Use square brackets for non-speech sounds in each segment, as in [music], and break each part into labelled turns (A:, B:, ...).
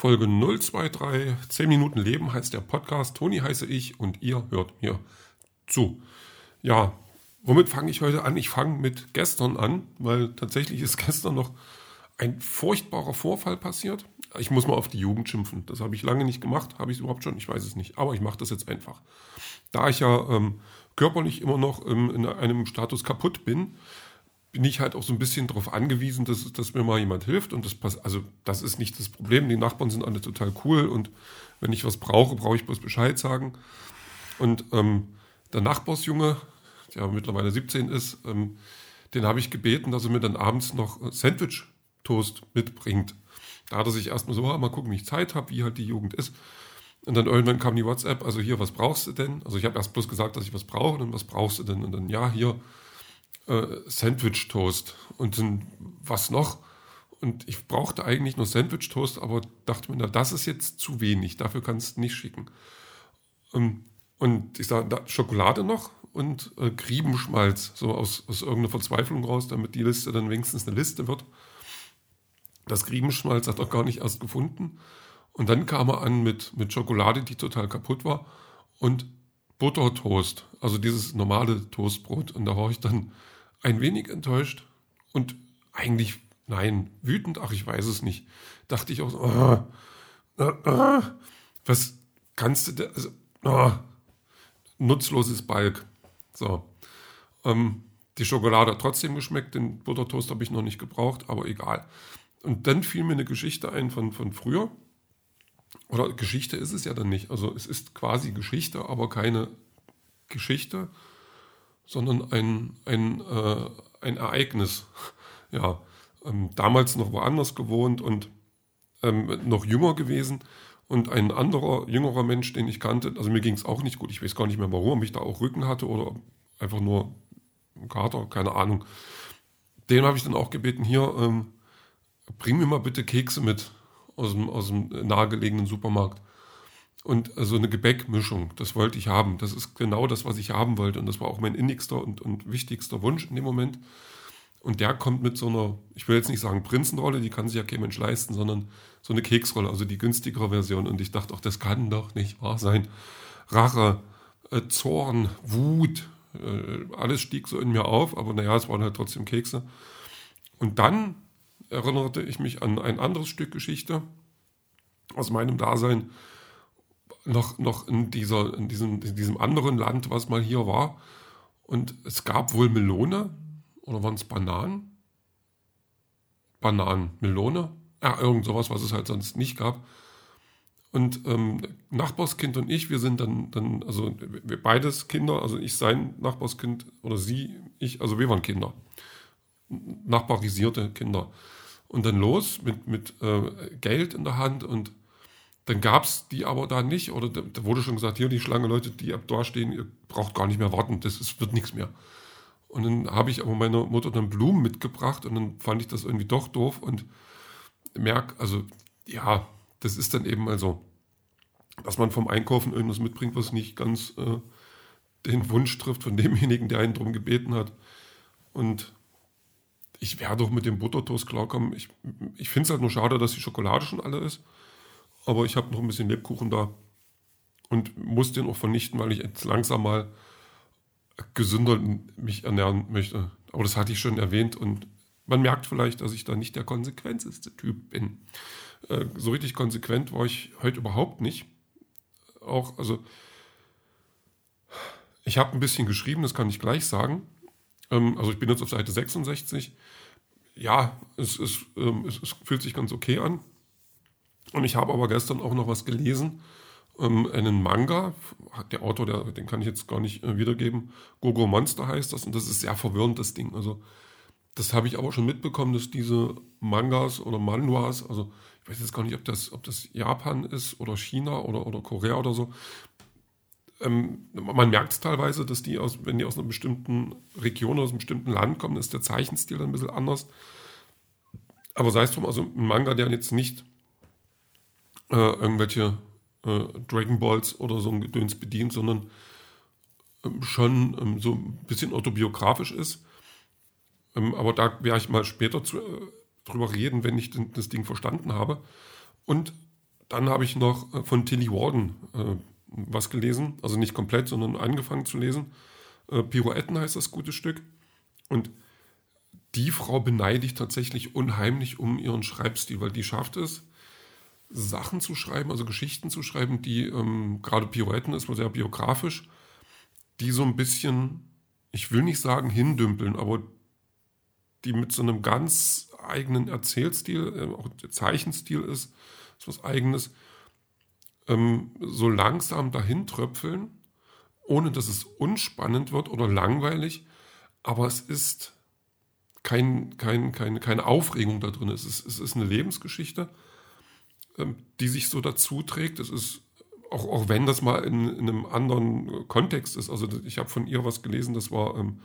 A: Folge 023, 10 Minuten Leben heißt der Podcast. Toni heiße ich und ihr hört mir zu. Ja, womit fange ich heute an? Ich fange mit gestern an, weil tatsächlich ist [laughs] gestern noch ein furchtbarer Vorfall passiert. Ich muss mal auf die Jugend schimpfen. Das habe ich lange nicht gemacht. Habe ich es überhaupt schon? Ich weiß es nicht. Aber ich mache das jetzt einfach. Da ich ja ähm, körperlich immer noch ähm, in einem Status kaputt bin, bin ich halt auch so ein bisschen darauf angewiesen, dass, dass mir mal jemand hilft. Und das passt, also das ist nicht das Problem. Die Nachbarn sind alle total cool und wenn ich was brauche, brauche ich bloß Bescheid sagen. Und ähm, der Nachbarsjunge, der mittlerweile 17 ist, ähm, den habe ich gebeten, dass er mir dann abends noch Sandwich-Toast mitbringt. Da hat er sich erstmal so, mal gucken, wie ich Zeit habe, wie halt die Jugend ist. Und dann irgendwann kam die WhatsApp, also hier, was brauchst du denn? Also ich habe erst bloß gesagt, dass ich was brauche und dann, was brauchst du denn? Und dann, ja, hier, äh, Sandwich-Toast. Und dann, was noch? Und ich brauchte eigentlich nur Sandwich-Toast, aber dachte mir, na, das ist jetzt zu wenig, dafür kannst du nicht schicken. Ähm, und ich sage, Schokolade noch und äh, Griebenschmalz, so aus, aus irgendeiner Verzweiflung raus, damit die Liste dann wenigstens eine Liste wird. Das Griebenschmalz hat er gar nicht erst gefunden. Und dann kam er an mit, mit Schokolade, die total kaputt war, und Buttertoast, also dieses normale Toastbrot. Und da war ich dann ein wenig enttäuscht und eigentlich, nein, wütend, ach, ich weiß es nicht. Dachte ich auch so, oh, oh, oh, was kannst du da, also, nutzloses Balk. So. Ähm, die Schokolade hat trotzdem geschmeckt, den Buttertoast habe ich noch nicht gebraucht, aber egal. Und dann fiel mir eine Geschichte ein von, von früher. Oder Geschichte ist es ja dann nicht. Also es ist quasi Geschichte, aber keine Geschichte, sondern ein, ein, äh, ein Ereignis. [laughs] Ja, ähm, damals noch woanders gewohnt und ähm, noch jünger gewesen. Und ein anderer, jüngerer Mensch, den ich kannte, also mir ging es auch nicht gut. Ich weiß gar nicht mehr, warum, ich da auch Rücken hatte oder einfach nur Kater, keine Ahnung. Den habe ich dann auch gebeten, hier, ähm, bring mir mal bitte Kekse mit aus dem, aus dem nahegelegenen Supermarkt. Und so also eine Gebäckmischung, das wollte ich haben. Das ist genau das, was ich haben wollte. Und das war auch mein innigster und, und wichtigster Wunsch in dem Moment. Und der kommt mit so einer, ich will jetzt nicht sagen Prinzenrolle, die kann sich ja kein Mensch leisten, sondern so eine Keksrolle, also die günstigere Version. Und ich dachte, ach, das kann doch nicht wahr sein. Rache, äh, Zorn, Wut, äh, alles stieg so in mir auf, aber naja, es waren halt trotzdem Kekse. Und dann erinnerte ich mich an ein anderes Stück Geschichte aus meinem Dasein noch, noch in, dieser, in, diesem, in diesem anderen Land, was mal hier war. Und es gab wohl Melone oder waren es Bananen? Bananen, Melone? Ja, irgend sowas, was es halt sonst nicht gab. Und ähm, Nachbarskind und ich, wir sind dann, dann, also wir beides Kinder, also ich sein Nachbarskind oder sie, ich, also wir waren Kinder. Nachbarisierte Kinder. Und dann los mit, mit äh, Geld in der Hand und dann gab es die aber da nicht. Oder da, wurde schon gesagt, hier die Schlange, Leute, die ab da stehen, ihr braucht gar nicht mehr warten, das ist, wird nichts mehr. Und dann habe ich aber meiner Mutter dann Blumen mitgebracht und dann fand ich das irgendwie doch doof und merke, also ja, das ist dann eben also, dass man vom Einkaufen irgendwas mitbringt, was nicht ganz äh, den Wunsch trifft von demjenigen, der einen darum gebeten hat. Und ich werde doch mit dem Buttertoast klarkommen. Ich, ich finde es halt nur schade, dass die Schokolade schon alle ist aber ich habe noch ein bisschen Lebkuchen da und muss den auch vernichten, weil ich jetzt langsam mal gesünder mich ernähren möchte. Aber das hatte ich schon erwähnt und man merkt vielleicht, dass ich da nicht der konsequenteste Typ bin. Äh, so richtig konsequent war ich heute überhaupt nicht. Auch, also, ich habe ein bisschen geschrieben, das kann ich gleich sagen. Ähm, also, ich bin jetzt auf Seite 66. Ja, es, es, ähm, es, es fühlt sich ganz okay an. Und ich habe aber gestern auch noch was gelesen, ähm, einen Manga, der Autor, der, den kann ich jetzt gar nicht äh, wiedergeben, Gogo Monster heißt das und das ist sehr verwirrend, das Ding. Also das habe ich aber schon mitbekommen, dass diese Mangas oder Manhwas, also ich weiß jetzt gar nicht, ob das, ob das Japan ist oder China oder, oder Korea oder so, ähm, man merkt es teilweise, dass die aus, wenn die aus einer bestimmten Region, aus einem bestimmten Land kommen, ist der Zeichenstil dann ein bisschen anders. Aber sei es drum, also ein Manga, der jetzt nicht äh, irgendwelche äh, Dragon Balls oder so ein Gedöns bedient, sondern ähm, schon ähm, so ein bisschen autobiografisch ist. Ähm, aber da werde ich mal später zu, äh, drüber reden, wenn ich das Ding verstanden habe. Und dann habe ich noch äh, von Tilly Warden äh, was gelesen, also nicht komplett, sondern angefangen zu lesen. Äh, Pirouetten heißt das gute Stück. Und die Frau beneide ich tatsächlich unheimlich um ihren Schreibstil, weil die schafft es, Sachen zu schreiben, also Geschichten zu schreiben, die ähm, gerade Pirouetten ist wohl sehr biografisch, die so ein bisschen, ich will nicht sagen hindümpeln, aber die mit so einem ganz eigenen Erzählstil, äh, auch Zeichenstil ist, ist was eigenes, ähm, so langsam dahin tröpfeln, ohne dass es unspannend wird oder langweilig, aber es ist kein, kein, keine, keine Aufregung da drin. Es ist, es ist eine Lebensgeschichte, die sich so dazu trägt. Es ist, auch, auch wenn das mal in, in einem anderen Kontext ist. Also ich habe von ihr was gelesen, das war, ähm,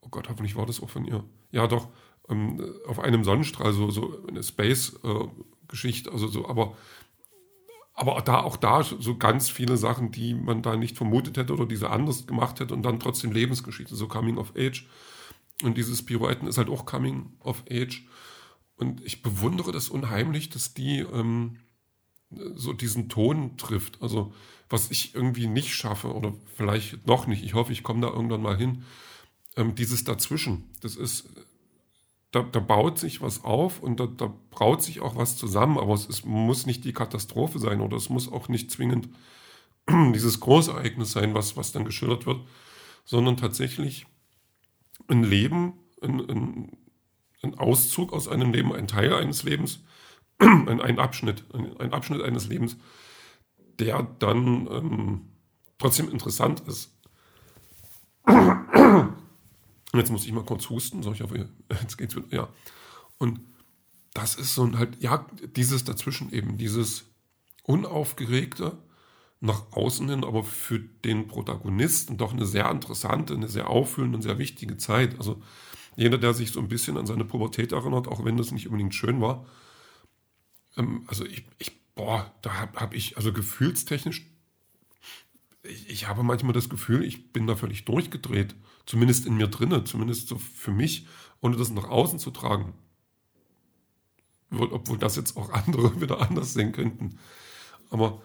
A: oh Gott, hoffentlich war das auch von ihr. Ja, doch, ähm, auf einem Sonnenstrahl, so, so eine Space-Geschichte, äh, also so, aber aber da auch da so ganz viele Sachen, die man da nicht vermutet hätte oder diese anders gemacht hätte und dann trotzdem Lebensgeschichte, so Coming of Age. Und dieses Pirouetten ist halt auch Coming of Age. Und ich bewundere das unheimlich, dass die ähm, so diesen Ton trifft. Also was ich irgendwie nicht schaffe oder vielleicht noch nicht. Ich hoffe, ich komme da irgendwann mal hin. Ähm, dieses Dazwischen, das ist, da, da, baut sich was auf und da, da braut sich auch was zusammen, aber es ist, muss nicht die Katastrophe sein oder es muss auch nicht zwingend [clears throat] dieses Großereignis sein, was, was dann geschildert wird, sondern tatsächlich ein Leben, ein, ein, ein Auszug aus einem Leben, ein Teil eines Lebens, [clears throat] ein, ein Abschnitt, ein, ein, Abschnitt eines Lebens, der dann ähm, trotzdem interessant ist. [clears throat] Jetzt muss ich mal kurz husten, so ich hoffe, [laughs] jetzt geht's wieder, ja. Und das ist so ein halt, ja, dieses dazwischen eben, dieses unaufgeregte, nach außen hin, aber für den Protagonisten doch eine sehr interessante, eine sehr auffüllende und sehr wichtige Zeit. Also jeder, der sich so ein bisschen an seine Pubertät erinnert, auch wenn das nicht unbedingt schön war, ähm, also ich, ich, boah, da habe hab ich, also gefühlstechnisch, ich, ich habe manchmal das Gefühl, ich bin da völlig durchgedreht, zumindest in mir drinne, zumindest so für mich, ohne das nach außen zu tragen. Obwohl das jetzt auch [laughs] andere wieder anders sehen könnten. Aber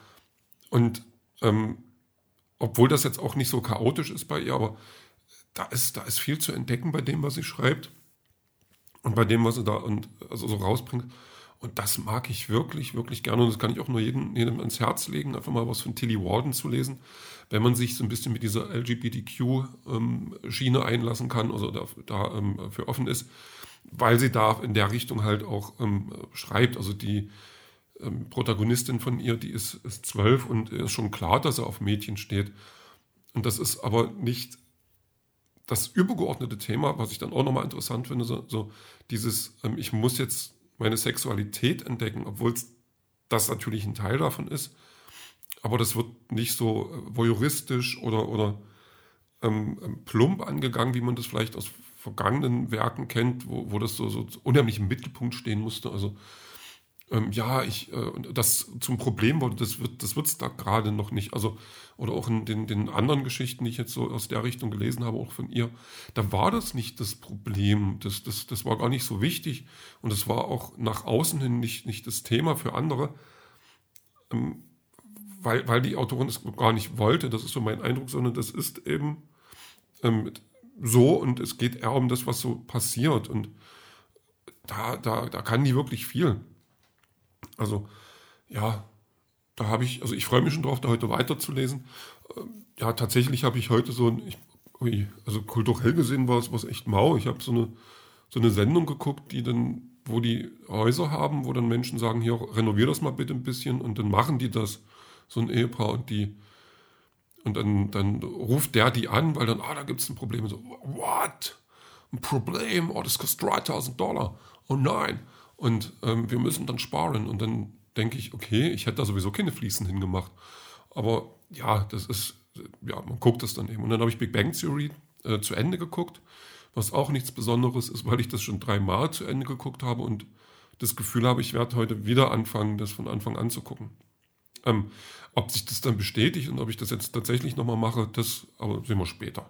A: und ähm, obwohl das jetzt auch nicht so chaotisch ist bei ihr, aber da ist, da ist viel zu entdecken bei dem, was sie schreibt und bei dem, was sie da und, also so rausbringt. Und das mag ich wirklich, wirklich gerne. Und das kann ich auch nur jedem, jedem ans Herz legen, einfach mal was von Tilly Walden zu lesen, wenn man sich so ein bisschen mit dieser LGBTQ-Schiene ähm, einlassen kann, also da, da ähm, für offen ist, weil sie da in der Richtung halt auch ähm, schreibt. Also die, ähm, Protagonistin von ihr, die ist, ist zwölf und ist schon klar, dass er auf Mädchen steht. Und das ist aber nicht das übergeordnete Thema, was ich dann auch nochmal interessant finde, so, so dieses, ähm, ich muss jetzt meine Sexualität entdecken, obwohl das natürlich ein Teil davon ist. Aber das wird nicht so äh, voyeuristisch oder, oder ähm, ähm, plump angegangen, wie man das vielleicht aus vergangenen Werken kennt, wo, wo das so, so unheimlich im Mittelpunkt stehen musste. Also ähm, ja, ich, äh, das zum Problem wurde, das wird das da gerade noch nicht. Also, oder auch in den, den anderen Geschichten, die ich jetzt so aus der Richtung gelesen habe, auch von ihr, da war das nicht das Problem. Das, das, das war gar nicht so wichtig. Und es war auch nach außen hin nicht, nicht das Thema für andere. Ähm, weil, weil die Autorin es gar nicht wollte, das ist so mein Eindruck, sondern das ist eben ähm, so und es geht eher um das, was so passiert. Und da, da, da kann die wirklich viel. Also ja, da habe ich, also ich freue mich schon drauf, da heute weiterzulesen. Ähm, ja, tatsächlich habe ich heute so ein, ich, also kulturell gesehen war es was echt mau. Ich habe so eine, so eine Sendung geguckt, die dann, wo die Häuser haben, wo dann Menschen sagen, hier, renovier das mal bitte ein bisschen und dann machen die das, so ein Ehepaar und die, und dann, dann ruft der die an, weil dann, ah, da gibt es ein Problem. Und so, what? Ein Problem? Oh, das kostet 3000 Dollar. Oh nein. Und ähm, wir müssen dann sparen. Und dann denke ich, okay, ich hätte da sowieso keine Fliesen hingemacht. Aber ja, das ist, ja, man guckt es dann eben. Und dann habe ich Big Bang Theory äh, zu Ende geguckt, was auch nichts Besonderes ist, weil ich das schon dreimal zu Ende geguckt habe und das Gefühl habe, ich werde heute wieder anfangen, das von Anfang an zu gucken. Ähm, ob sich das dann bestätigt und ob ich das jetzt tatsächlich nochmal mache, das aber sehen wir später.